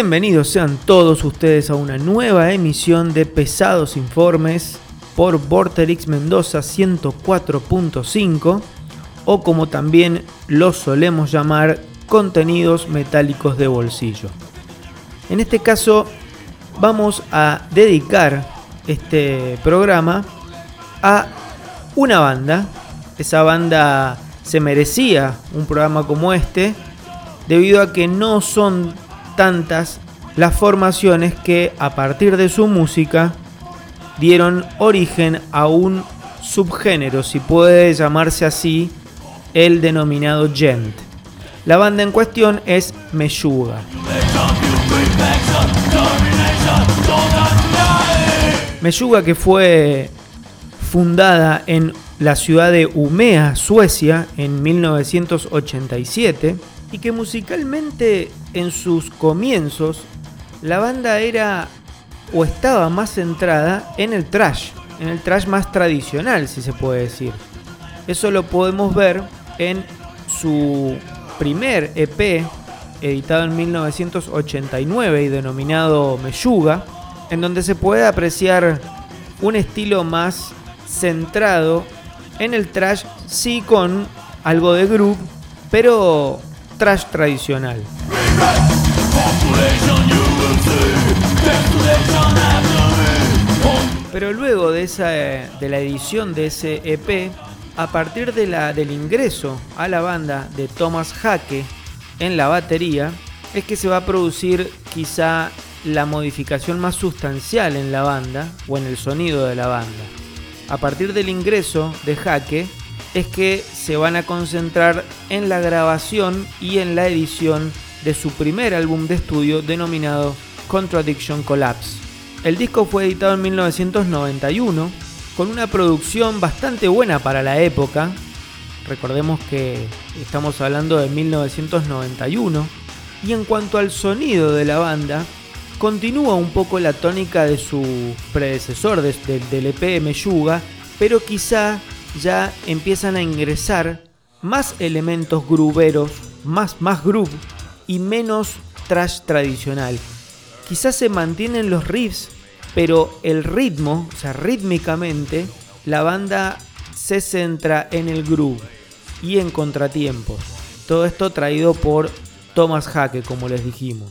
Bienvenidos sean todos ustedes a una nueva emisión de Pesados Informes por Vorterix Mendoza 104.5 o como también los solemos llamar contenidos metálicos de bolsillo. En este caso vamos a dedicar este programa a una banda. Esa banda se merecía un programa como este debido a que no son tantas las formaciones que a partir de su música dieron origen a un subgénero, si puede llamarse así, el denominado gent. La banda en cuestión es Meyuga. Meyuga que fue fundada en la ciudad de Umea, Suecia, en 1987 y que musicalmente en sus comienzos la banda era o estaba más centrada en el trash, en el trash más tradicional si se puede decir. Eso lo podemos ver en su primer EP editado en 1989 y denominado Meyuga, en donde se puede apreciar un estilo más centrado en el trash, sí con algo de groove, pero trash tradicional. Pero luego de, esa, de la edición de ese EP, a partir de la, del ingreso a la banda de Thomas Hake en la batería, es que se va a producir quizá la modificación más sustancial en la banda o en el sonido de la banda. A partir del ingreso de Hake, es que se van a concentrar en la grabación y en la edición de su primer álbum de estudio denominado Contradiction Collapse. El disco fue editado en 1991 con una producción bastante buena para la época. Recordemos que estamos hablando de 1991. Y en cuanto al sonido de la banda, continúa un poco la tónica de su predecesor del EP Meyuga, pero quizá ya empiezan a ingresar más elementos gruberos, más, más groove y menos trash tradicional. Quizás se mantienen los riffs, pero el ritmo, o sea, rítmicamente, la banda se centra en el groove y en contratiempos. Todo esto traído por Thomas Hake, como les dijimos.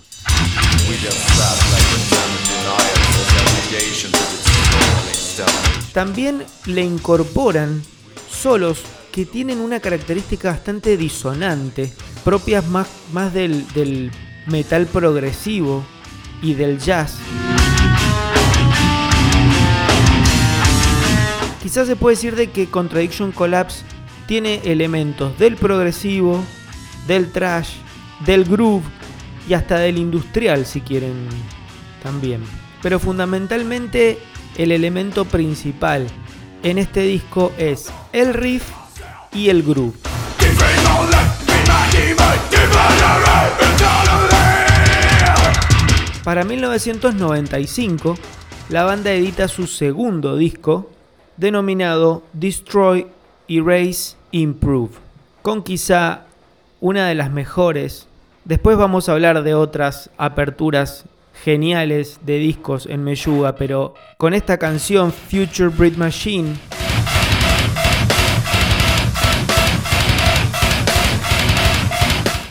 También le incorporan solos que tienen una característica bastante disonante, propias más, del metal progresivo y del jazz. Quizás se puede decir de que Contradiction Collapse tiene elementos del progresivo, del trash, del groove y hasta del industrial si quieren también. Pero fundamentalmente el elemento principal en este disco es el riff y el groove. Para 1995, la banda edita su segundo disco, denominado Destroy, Erase, Improve, con quizá una de las mejores. Después vamos a hablar de otras aperturas geniales de discos en Meyuga, pero con esta canción Future Breed Machine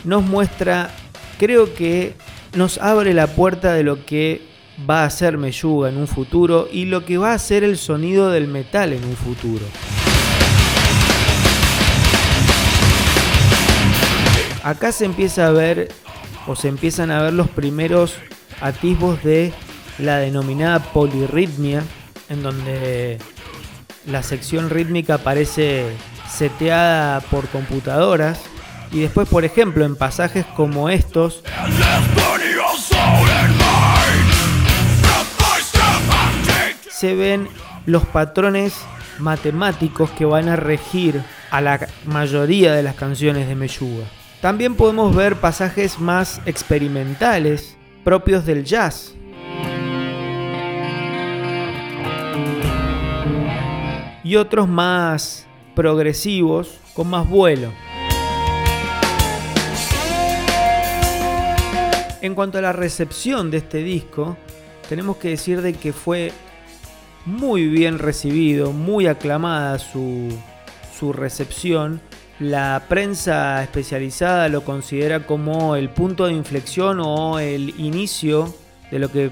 nos muestra, creo que nos abre la puerta de lo que va a ser Meyuga en un futuro y lo que va a ser el sonido del metal en un futuro. Acá se empieza a ver o se empiezan a ver los primeros atisbos de la denominada polirritmia, en donde la sección rítmica aparece seteada por computadoras y después, por ejemplo, en pasajes como estos, se ven los patrones matemáticos que van a regir a la mayoría de las canciones de Meyuga. También podemos ver pasajes más experimentales propios del jazz. Y otros más progresivos, con más vuelo. En cuanto a la recepción de este disco, tenemos que decir de que fue muy bien recibido, muy aclamada su, su recepción. La prensa especializada lo considera como el punto de inflexión o el inicio de lo que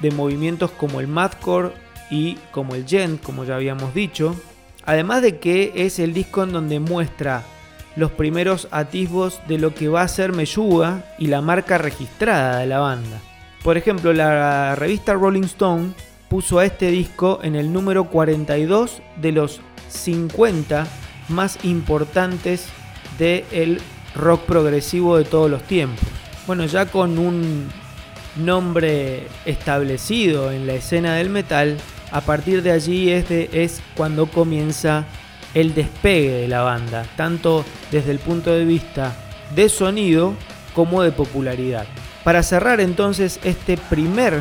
de movimientos como el madcore y como el gent, como ya habíamos dicho. Además de que es el disco en donde muestra los primeros atisbos de lo que va a ser Meyuga y la marca registrada de la banda. Por ejemplo, la revista Rolling Stone puso a este disco en el número 42 de los 50 más importantes del rock progresivo de todos los tiempos. Bueno, ya con un nombre establecido en la escena del metal, a partir de allí es, es cuando comienza el despegue de la banda, tanto desde el punto de vista de sonido como de popularidad. Para cerrar entonces este primer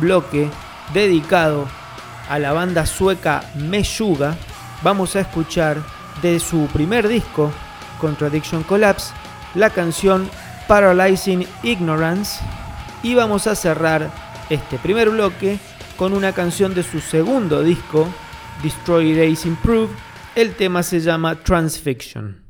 bloque dedicado a la banda sueca Meshuga, vamos a escuchar de su primer disco, Contradiction Collapse, la canción Paralyzing Ignorance y vamos a cerrar este primer bloque con una canción de su segundo disco, Destroy Days Improve, el tema se llama Transfiction.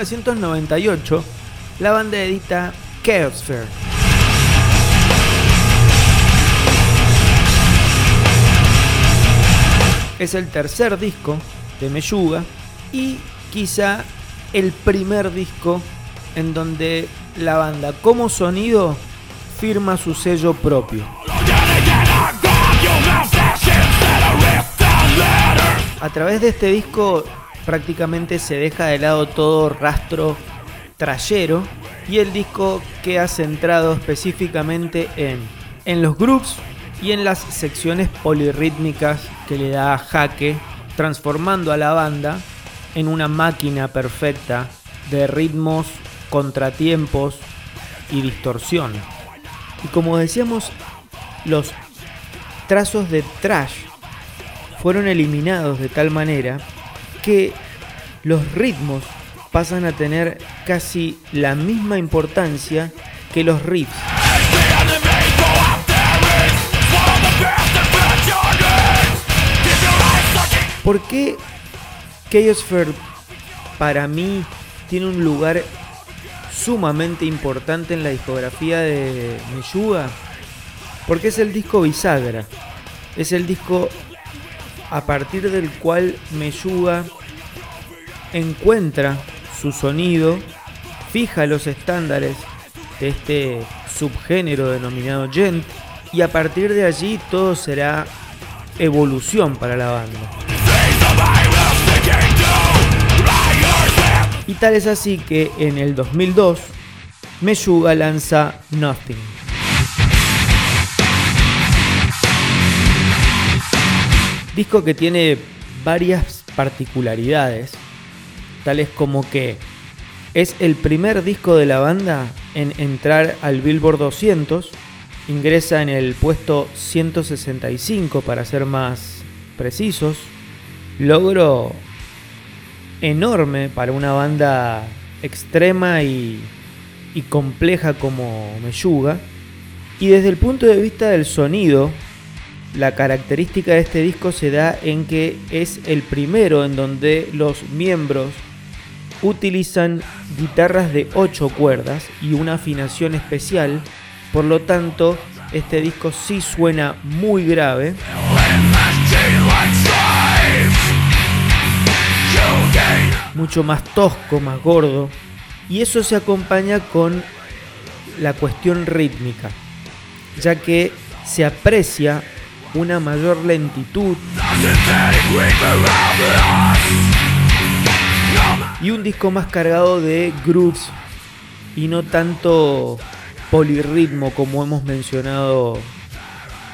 1998, la banda edita Chaosphere. Es el tercer disco de Meyuga y quizá el primer disco en donde la banda como sonido firma su sello propio. A través de este disco prácticamente se deja de lado todo rastro trayero y el disco queda centrado específicamente en, en los groups y en las secciones polirrítmicas que le da Jaque, transformando a la banda en una máquina perfecta de ritmos, contratiempos y distorsión. Y como decíamos, los trazos de trash fueron eliminados de tal manera que los ritmos pasan a tener casi la misma importancia que los riffs. ¿Por qué Chaosphere para mí tiene un lugar sumamente importante en la discografía de Miyuga? Porque es el disco bisagra. Es el disco a partir del cual Meyuga encuentra su sonido, fija los estándares de este subgénero denominado gent y a partir de allí todo será evolución para la banda. Y tal es así que en el 2002 Meyuga lanza Nothing. Disco que tiene varias particularidades, tales como que es el primer disco de la banda en entrar al Billboard 200, ingresa en el puesto 165 para ser más precisos, logro enorme para una banda extrema y, y compleja como Meyuga, y desde el punto de vista del sonido, la característica de este disco se da en que es el primero en donde los miembros utilizan guitarras de 8 cuerdas y una afinación especial, por lo tanto este disco sí suena muy grave. Mucho más tosco, más gordo. Y eso se acompaña con la cuestión rítmica, ya que se aprecia una mayor lentitud y un disco más cargado de grooves y no tanto polirritmo como hemos mencionado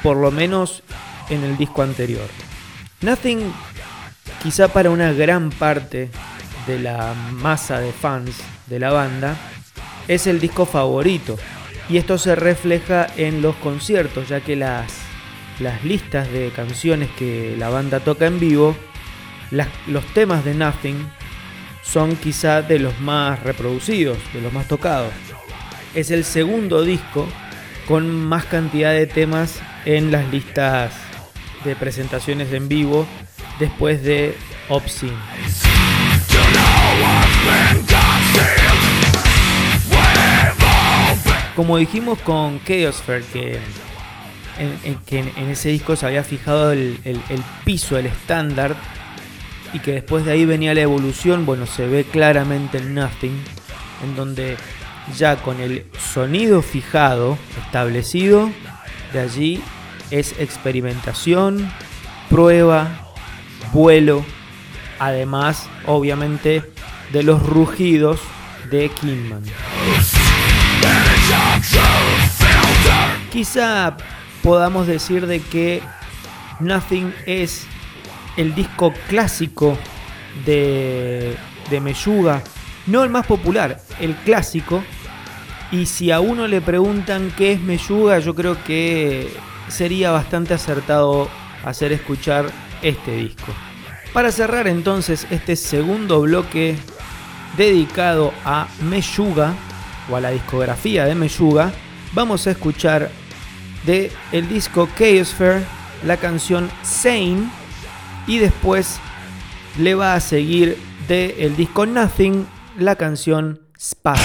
por lo menos en el disco anterior. Nothing quizá para una gran parte de la masa de fans de la banda es el disco favorito y esto se refleja en los conciertos ya que las las listas de canciones que la banda toca en vivo, los temas de Nothing son quizá de los más reproducidos, de los más tocados. Es el segundo disco con más cantidad de temas en las listas de presentaciones en vivo después de Obscene. Como dijimos con Chaosphere, que en, que en, ese disco se había fijado el, piso, el estándar, y que después de ahí venía la evolución, bueno, se ve claramente el Nothing, en donde ya con el sonido fijado, establecido, de allí es experimentación, prueba, vuelo, además, obviamente, de los rugidos de Kingman. Quizá podamos decir de que Nothing es el disco clásico de, de Meyuga, no el más popular, el clásico. Y si a uno le preguntan qué es Meyuga, yo creo que sería bastante acertado hacer escuchar este disco. Para cerrar entonces este segundo bloque dedicado a Meyuga o a la discografía de Meyuga, vamos a escuchar de el disco Chaosphere, la canción Sane, y después le va a seguir de el disco Nothing la canción Spa.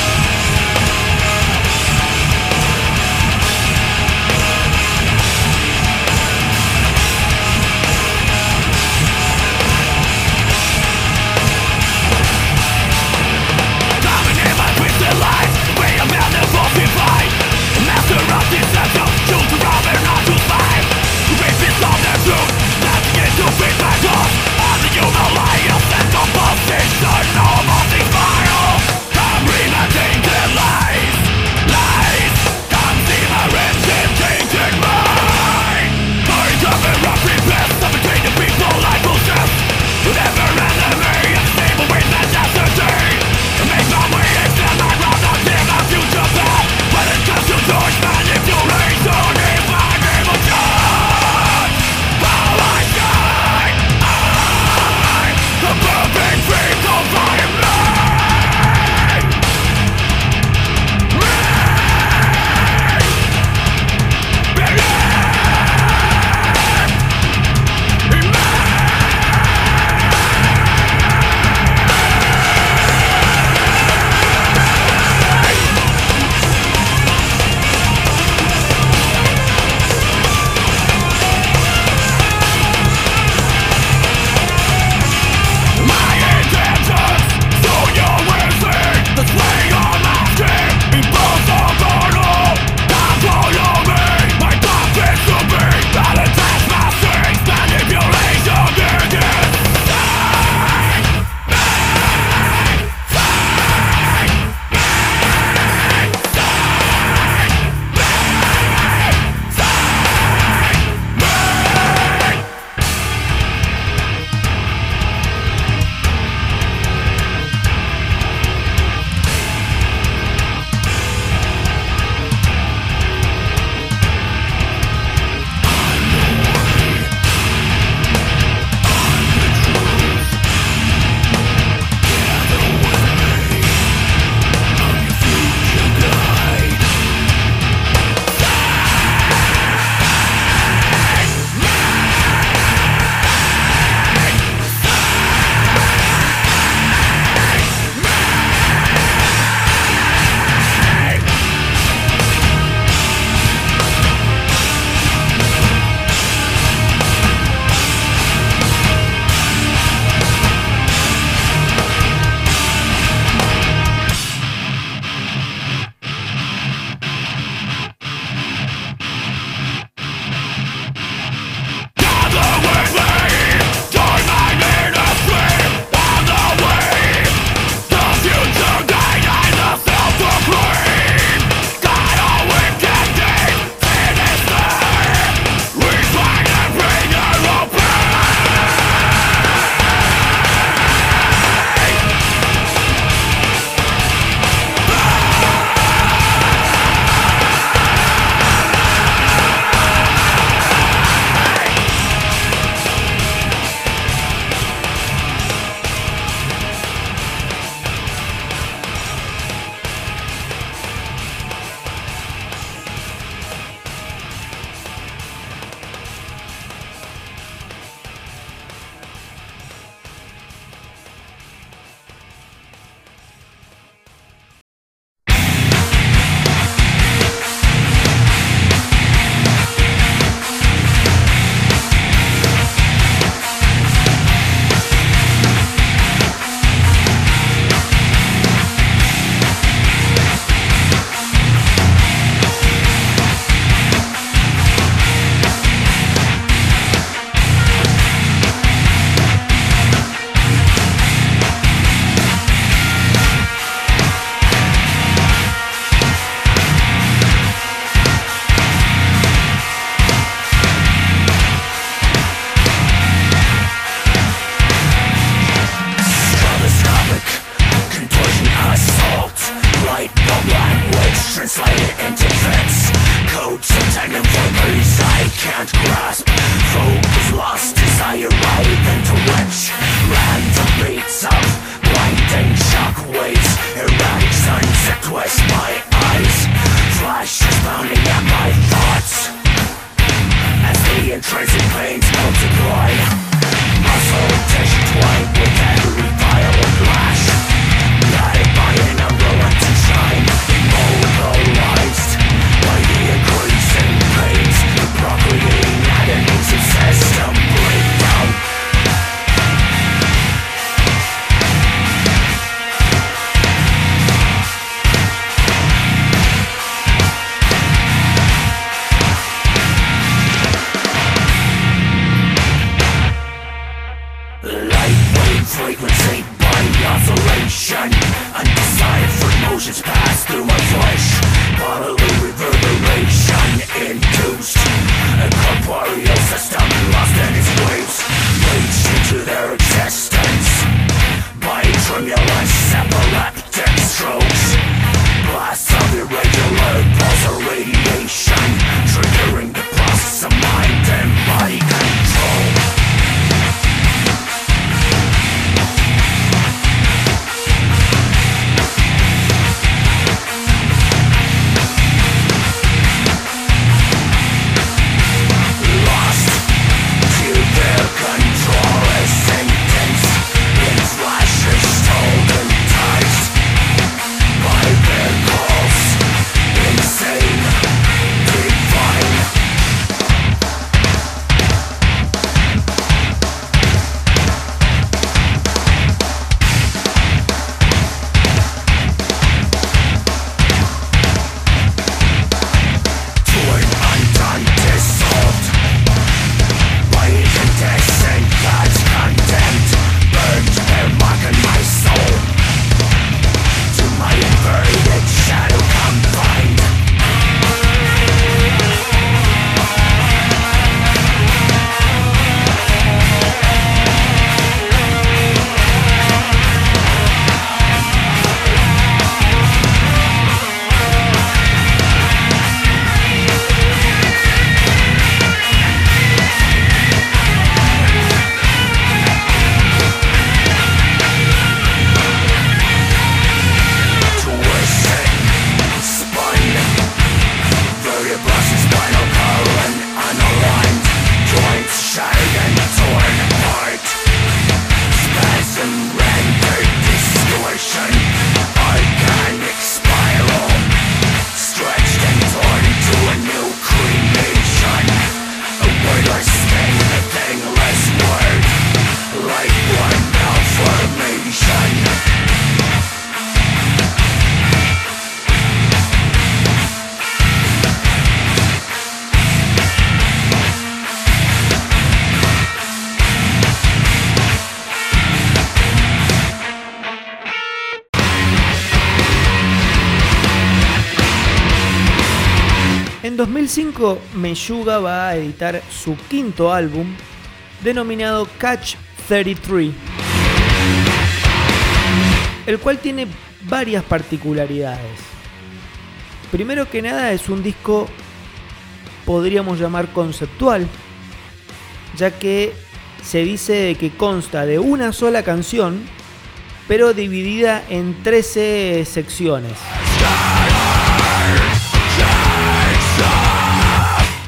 2005, Meyuga va a editar su quinto álbum, denominado Catch 33, el cual tiene varias particularidades. Primero que nada es un disco, podríamos llamar conceptual, ya que se dice que consta de una sola canción, pero dividida en 13 secciones.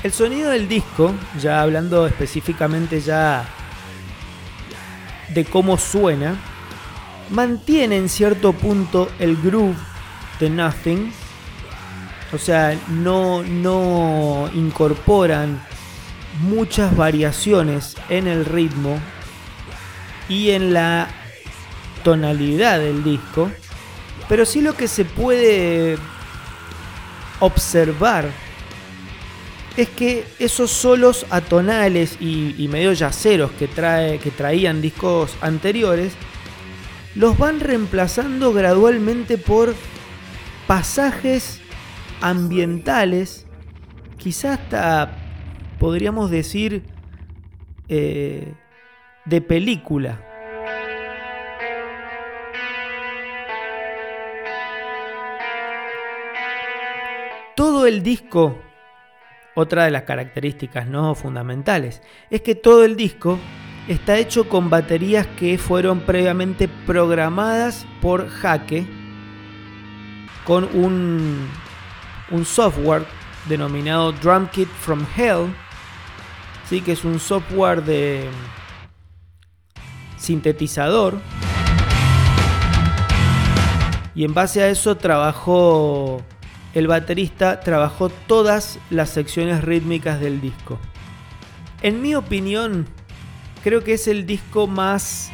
El sonido del disco, ya hablando específicamente ya de cómo suena, mantiene en cierto punto el groove de Nothing. O sea, no, no incorporan muchas variaciones en el ritmo y en la tonalidad del disco. Pero sí lo que se puede observar es que esos solos atonales y, medio yaceros que, trae, que traían discos anteriores, los van reemplazando gradualmente por pasajes ambientales, quizás hasta podríamos decir eh, de película. Todo el disco otra de las características no fundamentales es que todo el disco está hecho con baterías que fueron previamente programadas por Jaque con un, un software denominado Drum Kit from Hell, ¿sí? que es un software de sintetizador. Y en base a eso trabajó el baterista trabajó todas las secciones rítmicas del disco. En mi opinión, creo que es el disco más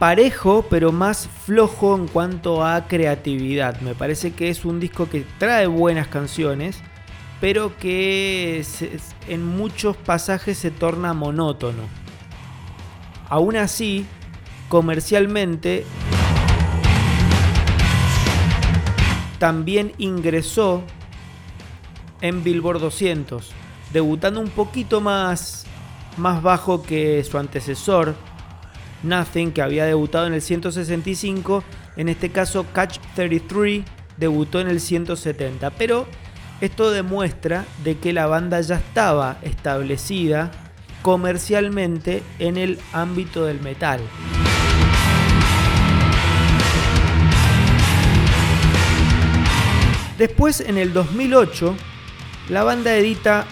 parejo, pero más flojo en cuanto a creatividad. Me parece que es un disco que trae buenas canciones, pero que en muchos pasajes se torna monótono. Aún así, comercialmente también ingresó en Billboard 200, debutando un poquito más, más bajo que su antecesor, Nothing, que había debutado en el 165. En este caso, Catch 33 debutó en el 170. Pero esto demuestra de que la banda ya estaba establecida comercialmente en el ámbito del metal. Después, en el 2008, la banda edita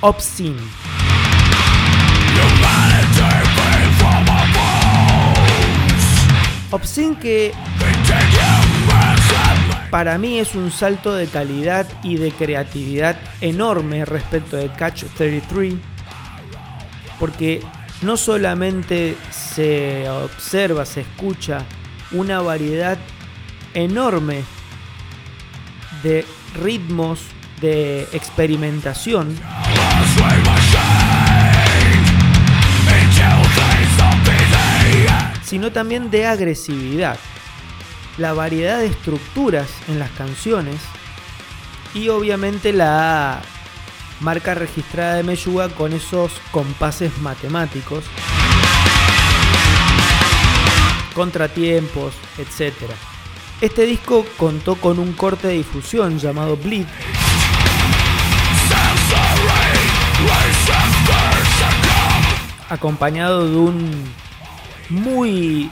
Obscene. Obscene que para mí es un salto de calidad y de creatividad enorme respecto de Catch 33, porque no solamente se observa, se escucha una variedad enorme de ritmos de experimentación. sino también de agresividad, la variedad de estructuras en las canciones y obviamente la marca registrada de Meyuga con esos compases matemáticos, contratiempos, etcétera. Este disco contó con un corte de difusión llamado Bleed. Acompañado de un muy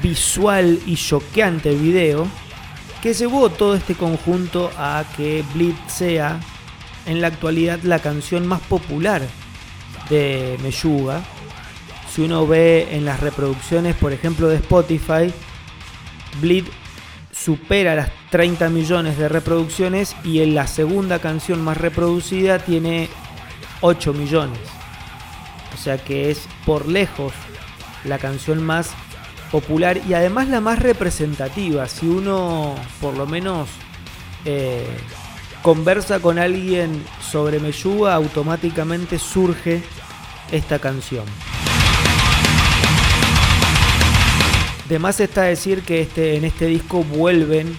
visual y choqueante video que llevó todo este conjunto a que Bleed sea en la actualidad la canción más popular de Meyuga. Si uno ve en las reproducciones, por ejemplo, de Spotify, Bleed supera las 30 millones de reproducciones y en la segunda canción más reproducida tiene 8 millones. O sea que es por lejos la canción más popular y además la más representativa. Si uno por lo menos eh, conversa con alguien sobre Meyuga, automáticamente surge esta canción. De más está decir que este, en este disco vuelven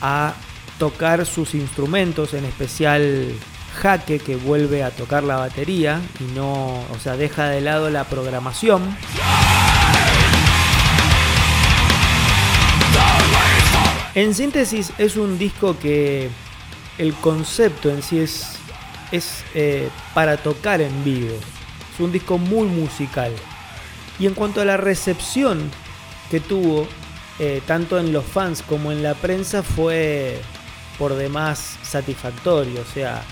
a tocar sus instrumentos, en especial Jaque que vuelve a tocar la batería y no, o sea, deja de lado la programación. En síntesis es un disco que el concepto en sí es, es eh, para tocar en vivo. Es un disco muy musical. Y en cuanto a la recepción que tuvo, eh, tanto en los fans como en la prensa, fue por demás satisfactorio. O sea,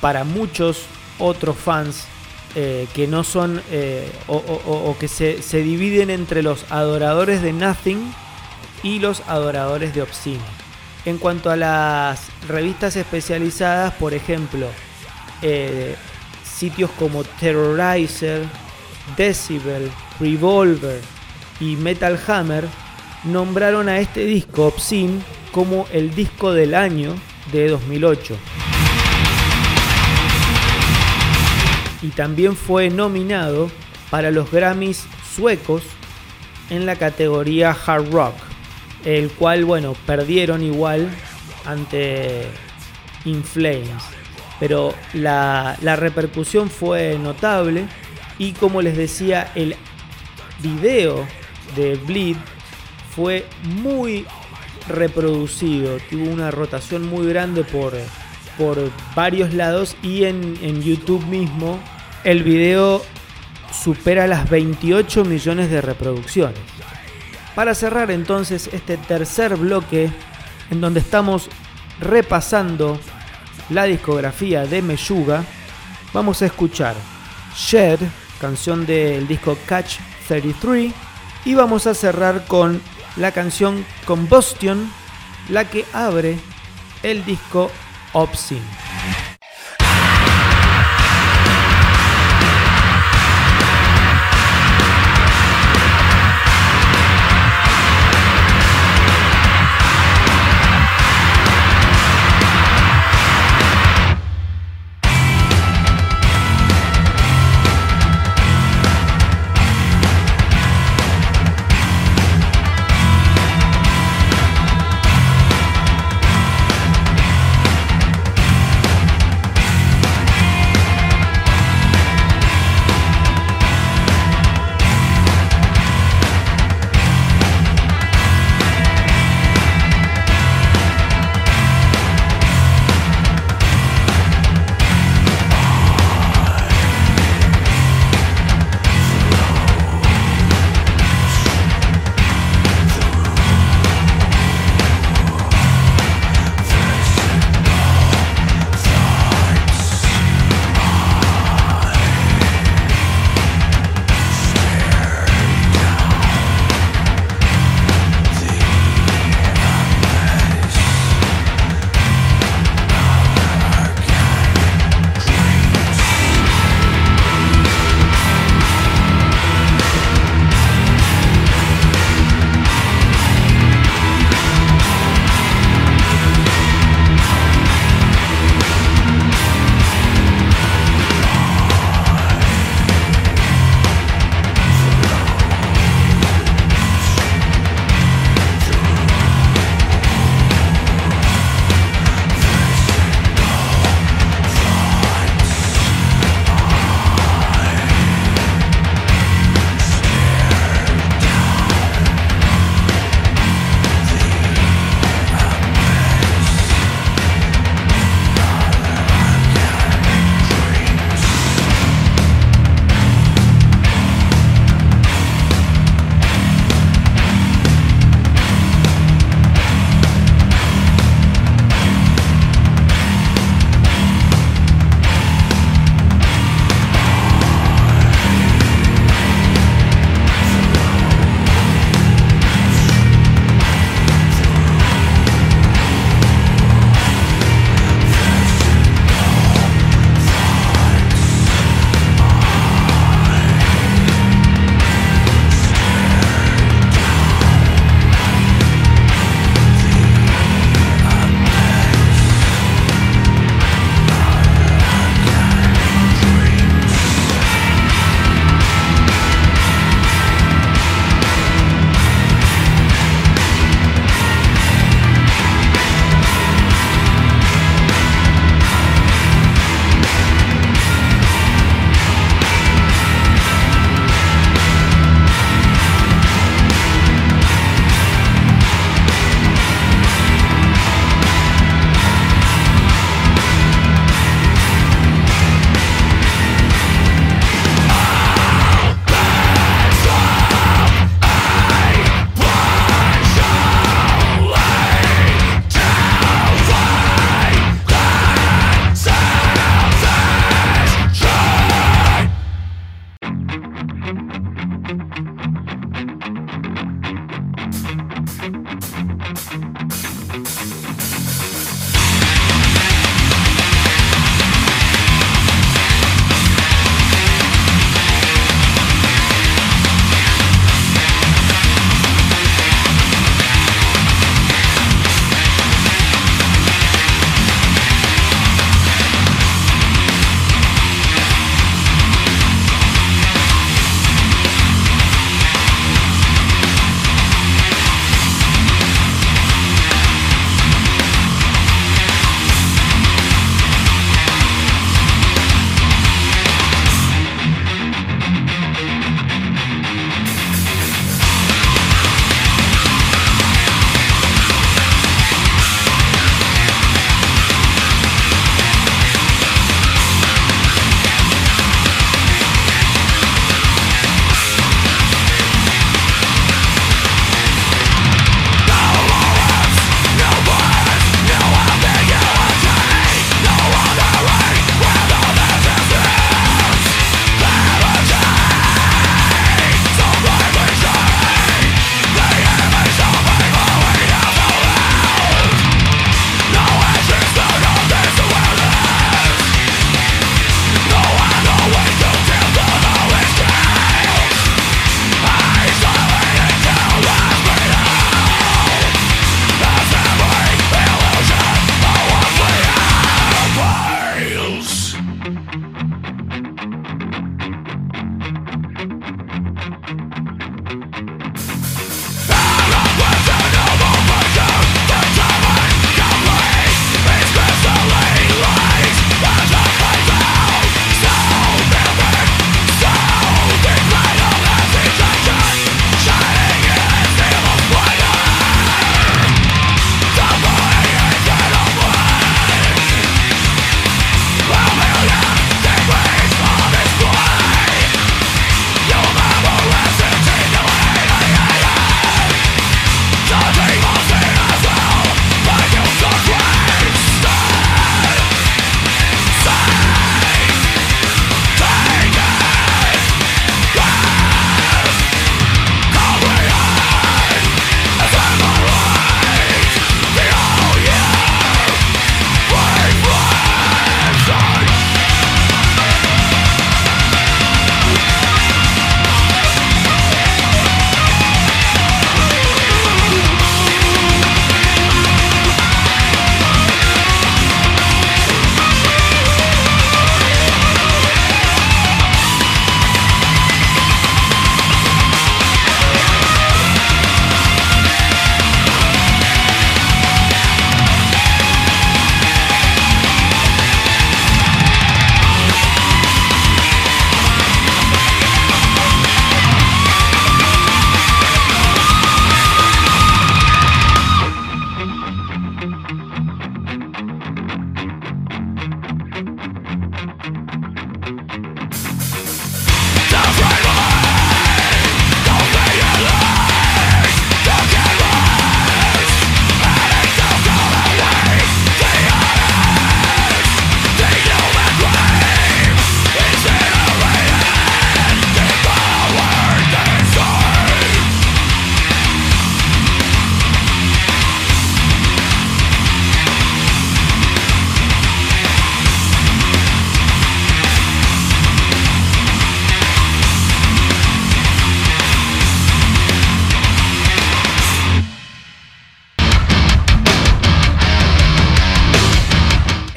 para muchos otros fans eh, que no son o, que se, se, dividen entre los adoradores de Nothing y los adoradores de Obscene. En cuanto a las revistas especializadas, por ejemplo, eh, sitios como Terrorizer, Decibel, Revolver y Metal Hammer nombraron a este disco Obscene como el disco del año de 2008. Y también fue nominado para los Grammys suecos en la categoría Hard Rock el cual, bueno, perdieron igual ante Inflames. Pero la, repercusión fue notable y como les decía, el video de Bleed fue muy reproducido, tuvo una rotación muy grande por, por varios lados y en, en YouTube mismo el video supera las 28 millones de reproducciones. Para cerrar entonces este tercer bloque en donde estamos repasando la discografía de Meyuga, vamos a escuchar Shed, canción del disco Catch 33, y vamos a cerrar con la canción Combustion, la que abre el disco Obscene.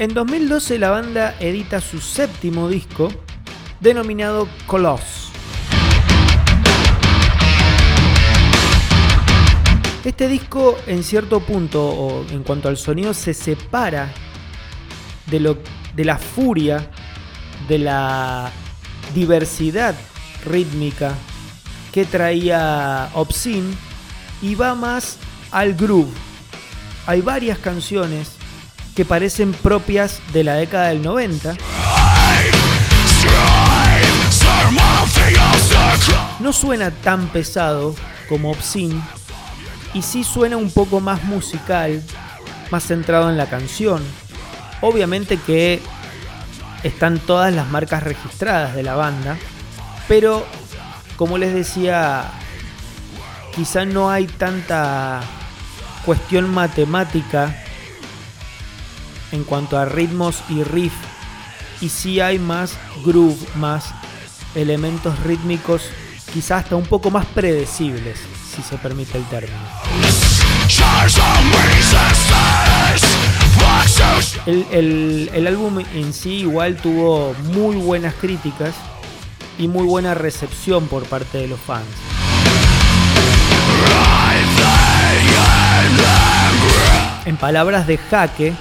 En 2012 la banda edita su séptimo disco, denominado Coloss. Este disco en cierto punto, o en cuanto al sonido, se separa de, lo, de la furia, de la diversidad rítmica que traía Obscene y va más al groove. Hay varias canciones que parecen propias de la década del 90. No suena tan pesado como Obscene y sí suena un poco más musical, más centrado en la canción. Obviamente que están todas las marcas registradas de la banda, pero como les decía, quizá no hay tanta cuestión matemática en cuanto a ritmos y riff, y sí hay más groove, más elementos rítmicos, quizás hasta un poco más predecibles, si se permite el término. El, el, álbum en sí igual tuvo muy buenas críticas y muy buena recepción por parte de los fans. En palabras de Jaque,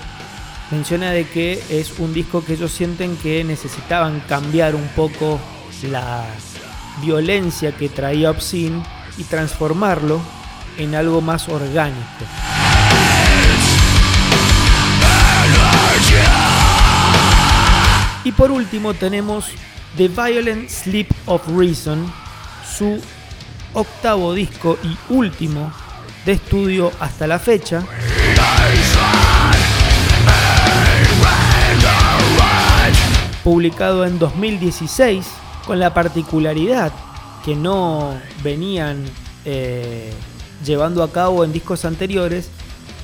menciona de que es un disco que ellos sienten que necesitaban cambiar un poco la violencia que traía Obscene y transformarlo en algo más orgánico. Y por último tenemos The Violent Sleep of Reason, su octavo disco y último de estudio hasta la fecha. Publicado en 2016 con la particularidad que no venían eh, llevando a cabo en discos anteriores,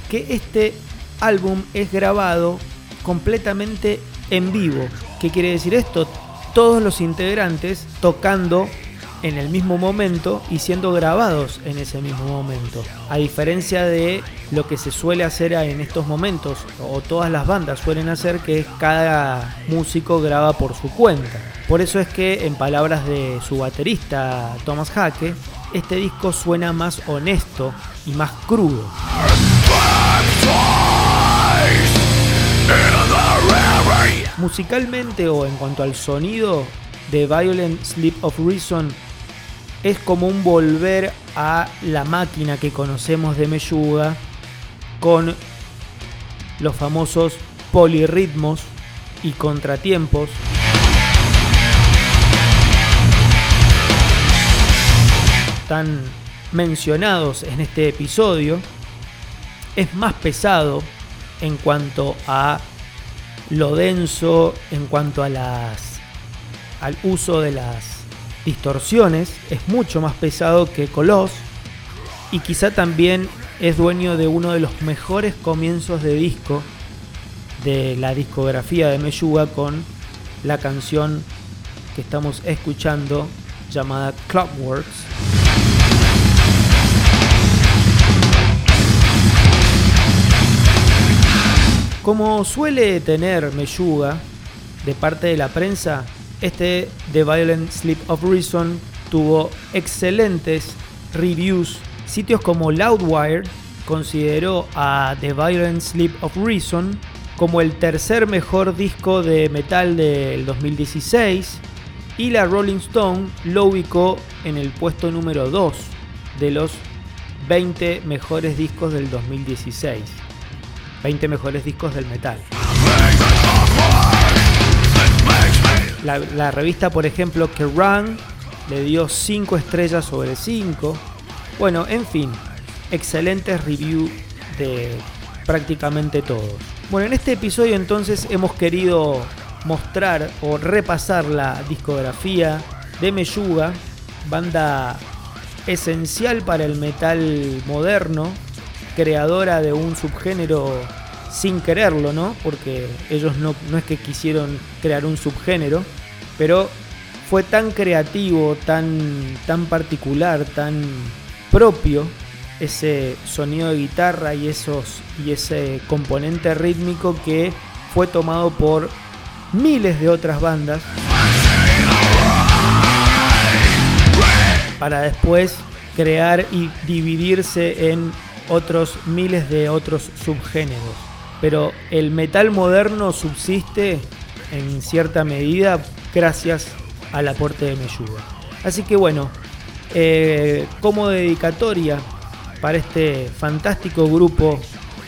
que este álbum es grabado completamente en vivo. ¿Qué quiere decir esto? Todos los integrantes tocando en el mismo momento y siendo grabados en ese mismo momento. A diferencia de lo que se suele hacer en estos momentos, o todas las bandas suelen hacer, que es cada músico graba por su cuenta. Por eso es que, en palabras de su baterista Thomas Hake, este disco suena más honesto y más crudo. Musicalmente o en cuanto al sonido, The Violent Sleep of Reason es como un volver a la máquina que conocemos de Meyuga con los famosos polirritmos y contratiempos. Tan mencionados en este episodio. Es más pesado en cuanto a lo denso, en cuanto a las al uso de las distorsiones, es mucho más pesado que Colos y quizá también es dueño de uno de los mejores comienzos de disco de la discografía de Meyuga con la canción que estamos escuchando llamada Clockworks. Como suele tener Meyuga de parte de la prensa, este The Violent Sleep of Reason tuvo excelentes reviews. Sitios como Loudwire consideró a The Violent Sleep of Reason como el tercer mejor disco de metal del 2016 y la Rolling Stone lo ubicó en el puesto número 2 de los 20 mejores discos del 2016. 20 mejores discos del metal. La, revista, por ejemplo, que le dio 5 estrellas sobre 5. Bueno, en fin, excelentes review de prácticamente todos. Bueno, en este episodio entonces hemos querido mostrar o repasar la discografía de Meyuga, banda esencial para el metal moderno, creadora de un subgénero sin quererlo, ¿no? Porque ellos no, no es que quisieron crear un subgénero, pero fue tan creativo, tan, tan particular, tan propio ese sonido de guitarra y, esos, y ese componente rítmico que fue tomado por miles de otras bandas para después crear y dividirse en otros miles de otros subgéneros. Pero el metal moderno subsiste en cierta medida gracias al aporte de Meyuga. Así que bueno, eh, como dedicatoria para este fantástico grupo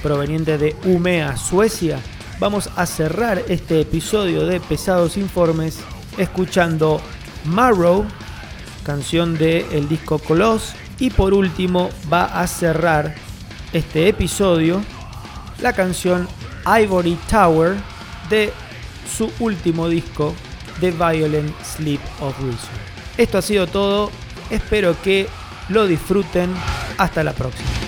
proveniente de Umea, Suecia, vamos a cerrar este episodio de Pesados Informes escuchando Marrow, canción del el disco Coloss, y por último va a cerrar este episodio la canción Ivory Tower de su último disco, The Violent Sleep of Reason. Esto ha sido todo, espero que lo disfruten, hasta la próxima.